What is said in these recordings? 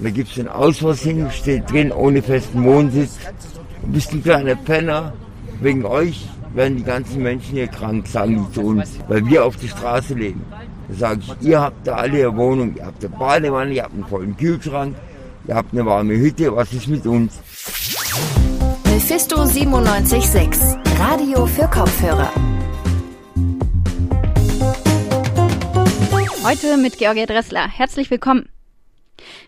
Da gibt es einen Ausweis hin, steht drin, ohne festen Wohnsitz. Du bist ein kleiner Penner. Wegen euch werden die ganzen Menschen hier krank, sagen die zu uns, weil wir auf der Straße leben. Da sage ich, ihr habt da alle eine Wohnung, ihr habt eine Badewanne, ihr habt einen vollen Kühlschrank, ihr habt eine warme Hütte, was ist mit uns? Mephisto 976, Radio für Kopfhörer. Heute mit Georgia Dressler. Herzlich willkommen.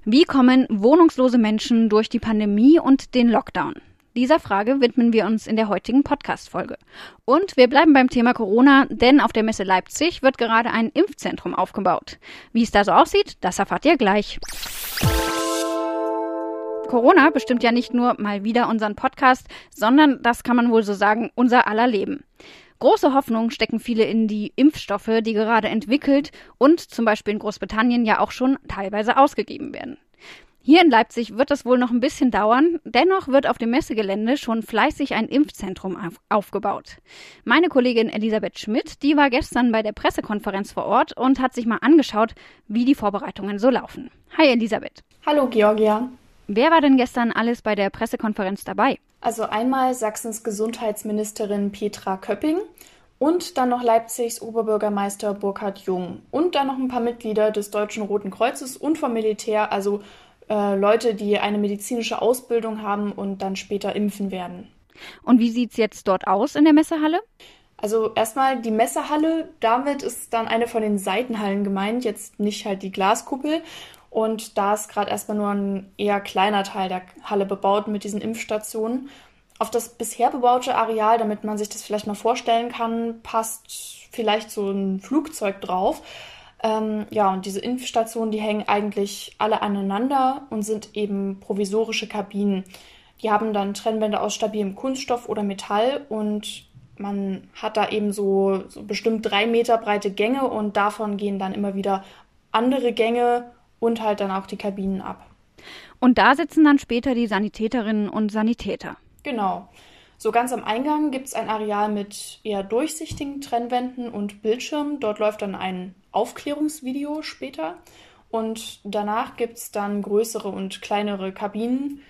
Wie kommen wohnungslose Menschen durch die Pandemie und den Lockdown? Dieser Frage widmen wir uns in der heutigen Podcast-Folge. Und wir bleiben beim Thema Corona, denn auf der Messe Leipzig wird gerade ein Impfzentrum aufgebaut. Wie es da so aussieht, das erfahrt ihr gleich. Corona bestimmt ja nicht nur mal wieder unseren Podcast, sondern, das kann man wohl so sagen, unser aller Leben. Große Hoffnung stecken viele in die Impfstoffe, die gerade entwickelt und zum Beispiel in Großbritannien ja auch schon teilweise ausgegeben werden. Hier in Leipzig wird das wohl noch ein bisschen dauern. Dennoch wird auf dem Messegelände schon fleißig ein Impfzentrum auf aufgebaut. Meine Kollegin Elisabeth Schmidt, die war gestern bei der Pressekonferenz vor Ort und hat sich mal angeschaut, wie die Vorbereitungen so laufen. Hi Elisabeth. Hallo Georgia. Wer war denn gestern alles bei der Pressekonferenz dabei? Also einmal Sachsens Gesundheitsministerin Petra Köpping und dann noch Leipzigs Oberbürgermeister Burkhard Jung und dann noch ein paar Mitglieder des Deutschen Roten Kreuzes und vom Militär, also äh, Leute, die eine medizinische Ausbildung haben und dann später impfen werden. Und wie sieht's jetzt dort aus in der Messehalle? Also erstmal die Messehalle, damit ist dann eine von den Seitenhallen gemeint, jetzt nicht halt die Glaskuppel. Und da ist gerade erstmal nur ein eher kleiner Teil der Halle bebaut mit diesen Impfstationen. Auf das bisher bebaute Areal, damit man sich das vielleicht mal vorstellen kann, passt vielleicht so ein Flugzeug drauf. Ähm, ja, und diese Impfstationen, die hängen eigentlich alle aneinander und sind eben provisorische Kabinen. Die haben dann Trennwände aus stabilem Kunststoff oder Metall und man hat da eben so, so bestimmt drei Meter breite Gänge und davon gehen dann immer wieder andere Gänge und halt dann auch die Kabinen ab. Und da sitzen dann später die Sanitäterinnen und Sanitäter. Genau. So ganz am Eingang gibt es ein Areal mit eher durchsichtigen Trennwänden und Bildschirmen. Dort läuft dann ein Aufklärungsvideo später. Und danach gibt es dann größere und kleinere Kabinen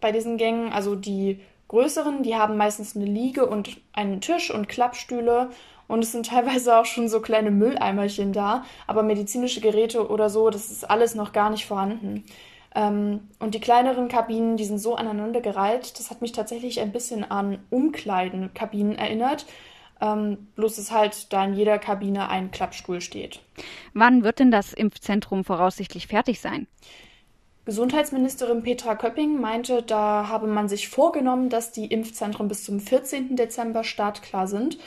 bei diesen Gängen. Also die größeren, die haben meistens eine Liege und einen Tisch und Klappstühle. Und es sind teilweise auch schon so kleine Mülleimerchen da. Aber medizinische Geräte oder so, das ist alles noch gar nicht vorhanden. Ähm, und die kleineren Kabinen, die sind so aneinandergereiht, das hat mich tatsächlich ein bisschen an Umkleidenkabinen erinnert. Ähm, bloß dass halt da in jeder Kabine ein Klappstuhl steht. Wann wird denn das Impfzentrum voraussichtlich fertig sein? Gesundheitsministerin Petra Köpping meinte, da habe man sich vorgenommen, dass die Impfzentren bis zum 14. Dezember startklar sind.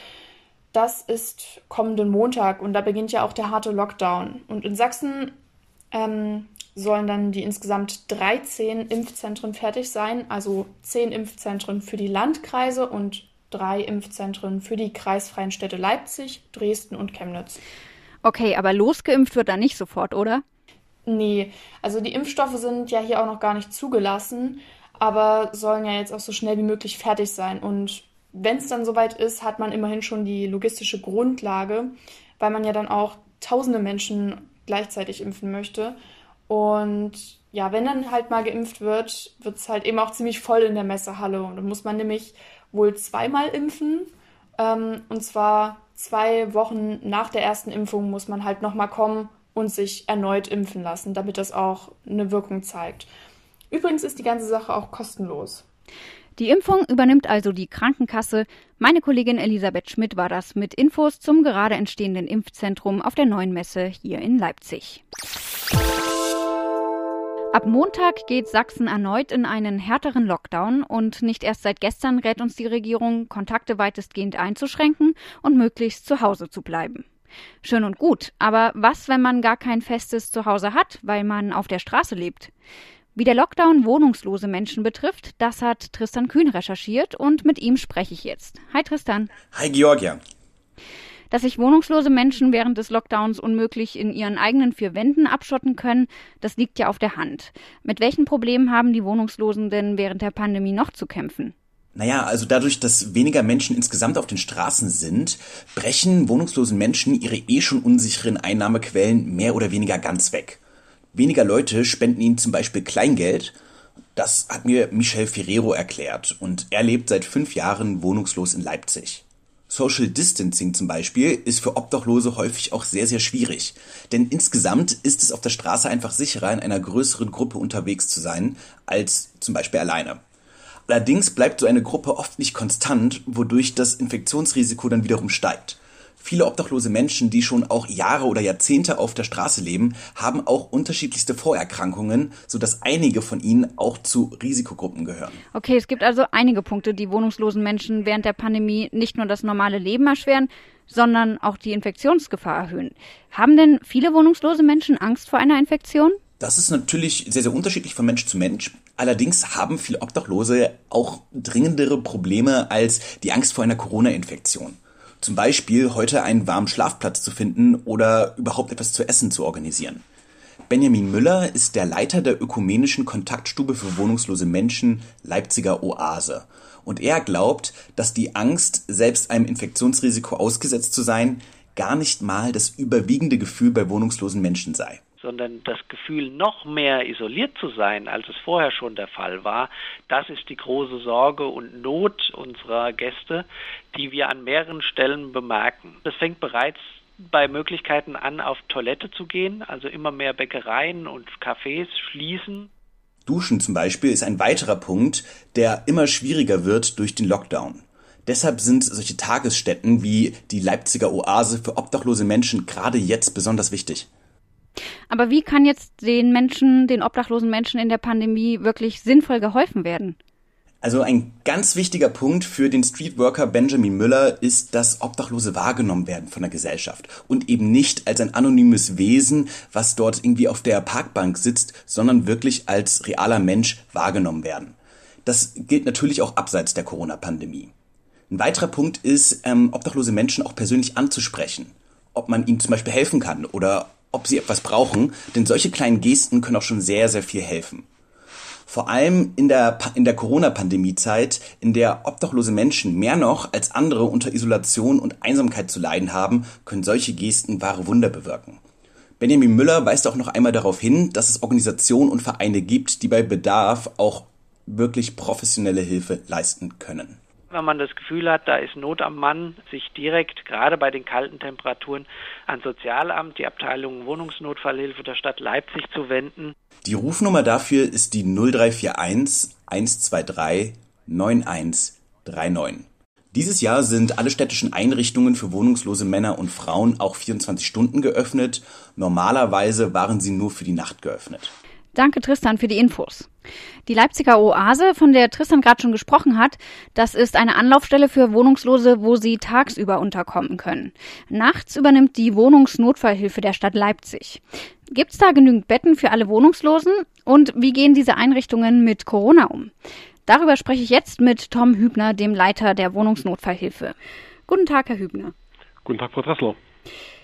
Das ist kommenden Montag und da beginnt ja auch der harte Lockdown. Und in Sachsen ähm, sollen dann die insgesamt 13 Impfzentren fertig sein, also 10 Impfzentren für die Landkreise und drei Impfzentren für die kreisfreien Städte Leipzig, Dresden und Chemnitz. Okay, aber losgeimpft wird dann nicht sofort, oder? Nee, also die Impfstoffe sind ja hier auch noch gar nicht zugelassen, aber sollen ja jetzt auch so schnell wie möglich fertig sein. Und wenn es dann soweit ist, hat man immerhin schon die logistische Grundlage, weil man ja dann auch tausende Menschen gleichzeitig impfen möchte. Und ja, wenn dann halt mal geimpft wird, wird es halt eben auch ziemlich voll in der Messehalle. Und dann muss man nämlich wohl zweimal impfen. Ähm, und zwar zwei Wochen nach der ersten Impfung muss man halt nochmal kommen und sich erneut impfen lassen, damit das auch eine Wirkung zeigt. Übrigens ist die ganze Sache auch kostenlos. Die Impfung übernimmt also die Krankenkasse. Meine Kollegin Elisabeth Schmidt war das mit Infos zum gerade entstehenden Impfzentrum auf der neuen Messe hier in Leipzig. Ab Montag geht Sachsen erneut in einen härteren Lockdown und nicht erst seit gestern rät uns die Regierung, Kontakte weitestgehend einzuschränken und möglichst zu Hause zu bleiben. Schön und gut, aber was, wenn man gar kein festes Zuhause hat, weil man auf der Straße lebt? Wie der Lockdown wohnungslose Menschen betrifft, das hat Tristan Kühn recherchiert und mit ihm spreche ich jetzt. Hi Tristan. Hi Georgia dass sich wohnungslose Menschen während des Lockdowns unmöglich in ihren eigenen vier Wänden abschotten können, das liegt ja auf der Hand. Mit welchen Problemen haben die Wohnungslosen denn während der Pandemie noch zu kämpfen? Naja, also dadurch, dass weniger Menschen insgesamt auf den Straßen sind, brechen wohnungslosen Menschen ihre eh schon unsicheren Einnahmequellen mehr oder weniger ganz weg. Weniger Leute spenden ihnen zum Beispiel Kleingeld. Das hat mir Michel Ferrero erklärt und er lebt seit fünf Jahren wohnungslos in Leipzig. Social Distancing zum Beispiel ist für Obdachlose häufig auch sehr, sehr schwierig. Denn insgesamt ist es auf der Straße einfach sicherer, in einer größeren Gruppe unterwegs zu sein, als zum Beispiel alleine. Allerdings bleibt so eine Gruppe oft nicht konstant, wodurch das Infektionsrisiko dann wiederum steigt. Viele obdachlose Menschen, die schon auch Jahre oder Jahrzehnte auf der Straße leben, haben auch unterschiedlichste Vorerkrankungen, sodass einige von ihnen auch zu Risikogruppen gehören. Okay, es gibt also einige Punkte, die wohnungslosen Menschen während der Pandemie nicht nur das normale Leben erschweren, sondern auch die Infektionsgefahr erhöhen. Haben denn viele wohnungslose Menschen Angst vor einer Infektion? Das ist natürlich sehr, sehr unterschiedlich von Mensch zu Mensch. Allerdings haben viele Obdachlose auch dringendere Probleme als die Angst vor einer Corona-Infektion. Zum Beispiel heute einen warmen Schlafplatz zu finden oder überhaupt etwas zu essen zu organisieren. Benjamin Müller ist der Leiter der ökumenischen Kontaktstube für wohnungslose Menschen Leipziger Oase. Und er glaubt, dass die Angst, selbst einem Infektionsrisiko ausgesetzt zu sein, gar nicht mal das überwiegende Gefühl bei wohnungslosen Menschen sei sondern das Gefühl, noch mehr isoliert zu sein, als es vorher schon der Fall war, das ist die große Sorge und Not unserer Gäste, die wir an mehreren Stellen bemerken. Das fängt bereits bei Möglichkeiten an, auf Toilette zu gehen, also immer mehr Bäckereien und Cafés schließen. Duschen zum Beispiel ist ein weiterer Punkt, der immer schwieriger wird durch den Lockdown. Deshalb sind solche Tagesstätten wie die Leipziger Oase für obdachlose Menschen gerade jetzt besonders wichtig. Aber wie kann jetzt den Menschen, den obdachlosen Menschen in der Pandemie wirklich sinnvoll geholfen werden? Also ein ganz wichtiger Punkt für den Streetworker Benjamin Müller ist, dass Obdachlose wahrgenommen werden von der Gesellschaft und eben nicht als ein anonymes Wesen, was dort irgendwie auf der Parkbank sitzt, sondern wirklich als realer Mensch wahrgenommen werden. Das gilt natürlich auch abseits der Corona-Pandemie. Ein weiterer Punkt ist, ähm, obdachlose Menschen auch persönlich anzusprechen. Ob man ihnen zum Beispiel helfen kann oder ob sie etwas brauchen, denn solche kleinen Gesten können auch schon sehr, sehr viel helfen. Vor allem in der, in der Corona-Pandemie-Zeit, in der obdachlose Menschen mehr noch als andere unter Isolation und Einsamkeit zu leiden haben, können solche Gesten wahre Wunder bewirken. Benjamin Müller weist auch noch einmal darauf hin, dass es Organisationen und Vereine gibt, die bei Bedarf auch wirklich professionelle Hilfe leisten können wenn man das Gefühl hat, da ist Not am Mann, sich direkt, gerade bei den kalten Temperaturen, an Sozialamt, die Abteilung Wohnungsnotfallhilfe der Stadt Leipzig zu wenden. Die Rufnummer dafür ist die 0341 123 9139. Dieses Jahr sind alle städtischen Einrichtungen für wohnungslose Männer und Frauen auch 24 Stunden geöffnet. Normalerweise waren sie nur für die Nacht geöffnet. Danke Tristan für die Infos. Die Leipziger Oase, von der Tristan gerade schon gesprochen hat, das ist eine Anlaufstelle für Wohnungslose, wo sie tagsüber unterkommen können. Nachts übernimmt die Wohnungsnotfallhilfe der Stadt Leipzig. Gibt's da genügend Betten für alle Wohnungslosen? Und wie gehen diese Einrichtungen mit Corona um? Darüber spreche ich jetzt mit Tom Hübner, dem Leiter der Wohnungsnotfallhilfe. Guten Tag, Herr Hübner. Guten Tag, Frau Dressler.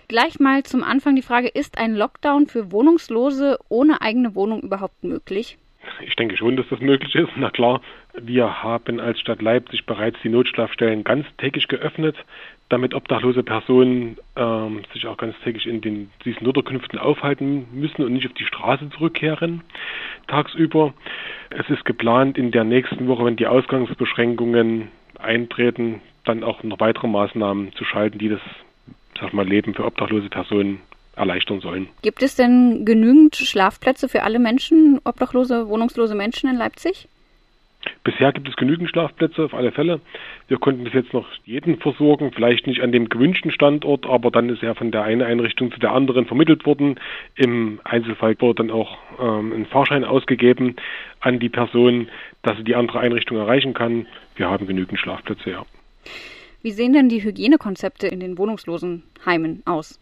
Gleich mal zum Anfang die Frage, ist ein Lockdown für Wohnungslose ohne eigene Wohnung überhaupt möglich? Ich denke schon, dass das möglich ist. Na klar, wir haben als Stadt Leipzig bereits die Notschlafstellen ganztägig geöffnet, damit obdachlose Personen ähm, sich auch ganztägig in den, diesen Notunterkünften aufhalten müssen und nicht auf die Straße zurückkehren tagsüber. Es ist geplant, in der nächsten Woche, wenn die Ausgangsbeschränkungen eintreten, dann auch noch weitere Maßnahmen zu schalten, die das sag mal, Leben für obdachlose Personen erleichtern sollen. Gibt es denn genügend Schlafplätze für alle Menschen, obdachlose, wohnungslose Menschen in Leipzig? Bisher gibt es genügend Schlafplätze, auf alle Fälle. Wir konnten bis jetzt noch jeden versorgen, vielleicht nicht an dem gewünschten Standort, aber dann ist er von der einen Einrichtung zu der anderen vermittelt worden. Im Einzelfall wurde dann auch ähm, ein Fahrschein ausgegeben an die Person, dass sie die andere Einrichtung erreichen kann. Wir haben genügend Schlafplätze, ja. Wie sehen denn die Hygienekonzepte in den Wohnungslosenheimen aus?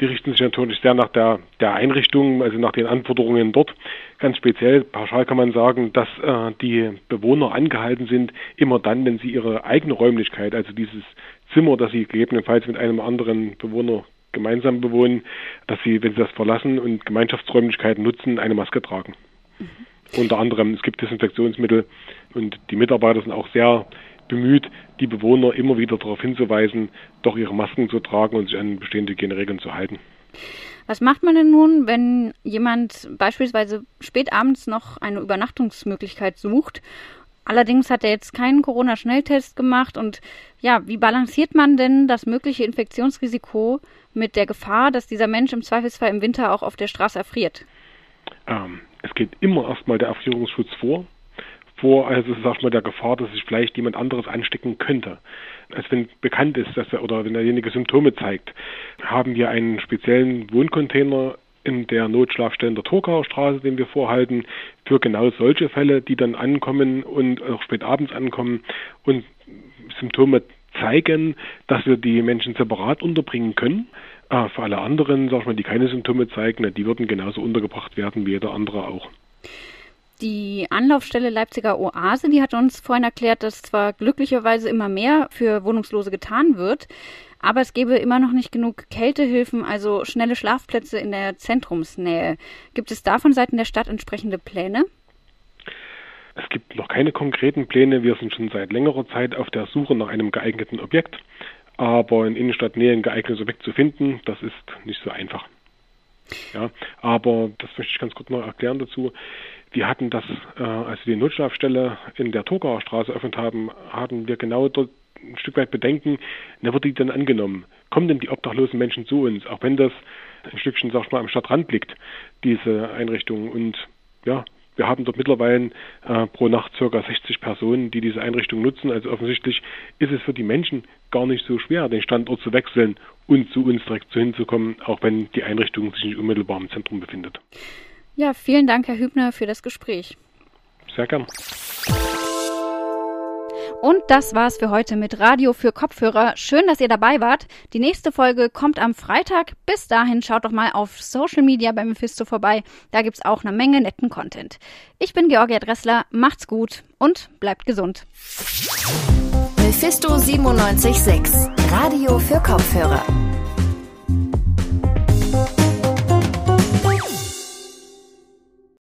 Die richten sich natürlich sehr nach der, der Einrichtung, also nach den Anforderungen dort. Ganz speziell, pauschal kann man sagen, dass äh, die Bewohner angehalten sind, immer dann, wenn sie ihre eigene Räumlichkeit, also dieses Zimmer, das sie gegebenenfalls mit einem anderen Bewohner gemeinsam bewohnen, dass sie, wenn sie das verlassen und Gemeinschaftsräumlichkeiten nutzen, eine Maske tragen. Mhm. Unter anderem, es gibt Desinfektionsmittel und die Mitarbeiter sind auch sehr bemüht, die Bewohner immer wieder darauf hinzuweisen, doch ihre Masken zu tragen und sich an bestehende Hygieneregeln zu halten. Was macht man denn nun, wenn jemand beispielsweise spät abends noch eine Übernachtungsmöglichkeit sucht? Allerdings hat er jetzt keinen Corona-Schnelltest gemacht und ja, wie balanciert man denn das mögliche Infektionsrisiko mit der Gefahr, dass dieser Mensch im Zweifelsfall im Winter auch auf der Straße erfriert? Ähm, es geht immer erstmal der Erfrierungsschutz vor vor, also sag mal, der Gefahr, dass sich vielleicht jemand anderes anstecken könnte. Also wenn bekannt ist, dass er oder wenn derjenige Symptome zeigt, haben wir einen speziellen Wohncontainer in der Notschlafstelle der Torgauer Straße, den wir vorhalten, für genau solche Fälle, die dann ankommen und auch spät abends ankommen und Symptome zeigen, dass wir die Menschen separat unterbringen können. Äh, für alle anderen, sag ich mal, die keine Symptome zeigen, die würden genauso untergebracht werden wie jeder andere auch. Die Anlaufstelle Leipziger Oase, die hat uns vorhin erklärt, dass zwar glücklicherweise immer mehr für Wohnungslose getan wird, aber es gäbe immer noch nicht genug Kältehilfen, also schnelle Schlafplätze in der Zentrumsnähe. Gibt es da von Seiten der Stadt entsprechende Pläne? Es gibt noch keine konkreten Pläne. Wir sind schon seit längerer Zeit auf der Suche nach einem geeigneten Objekt. Aber in Innenstadtnähe ein geeignetes Objekt zu finden, das ist nicht so einfach. Ja, aber das möchte ich ganz kurz noch erklären dazu. Wir hatten das, äh, als wir die Notschlafstelle in der Togauer Straße eröffnet haben, hatten wir genau dort ein Stück weit Bedenken, na wird die dann angenommen? Kommen denn die obdachlosen Menschen zu uns, auch wenn das ein Stückchen, sag ich mal, am Stadtrand liegt, diese Einrichtung? Und ja, wir haben dort mittlerweile äh, pro Nacht circa 60 Personen, die diese Einrichtung nutzen. Also offensichtlich ist es für die Menschen gar nicht so schwer, den Standort zu wechseln und zu uns direkt hinzukommen, auch wenn die Einrichtung sich nicht unmittelbar im Zentrum befindet. Ja, vielen Dank, Herr Hübner, für das Gespräch. Sehr gern. Und das war's für heute mit Radio für Kopfhörer. Schön, dass ihr dabei wart. Die nächste Folge kommt am Freitag. Bis dahin schaut doch mal auf Social Media bei Mephisto vorbei. Da gibt's auch eine Menge netten Content. Ich bin Georgia Dressler. Macht's gut und bleibt gesund. Mephisto 976, Radio für Kopfhörer.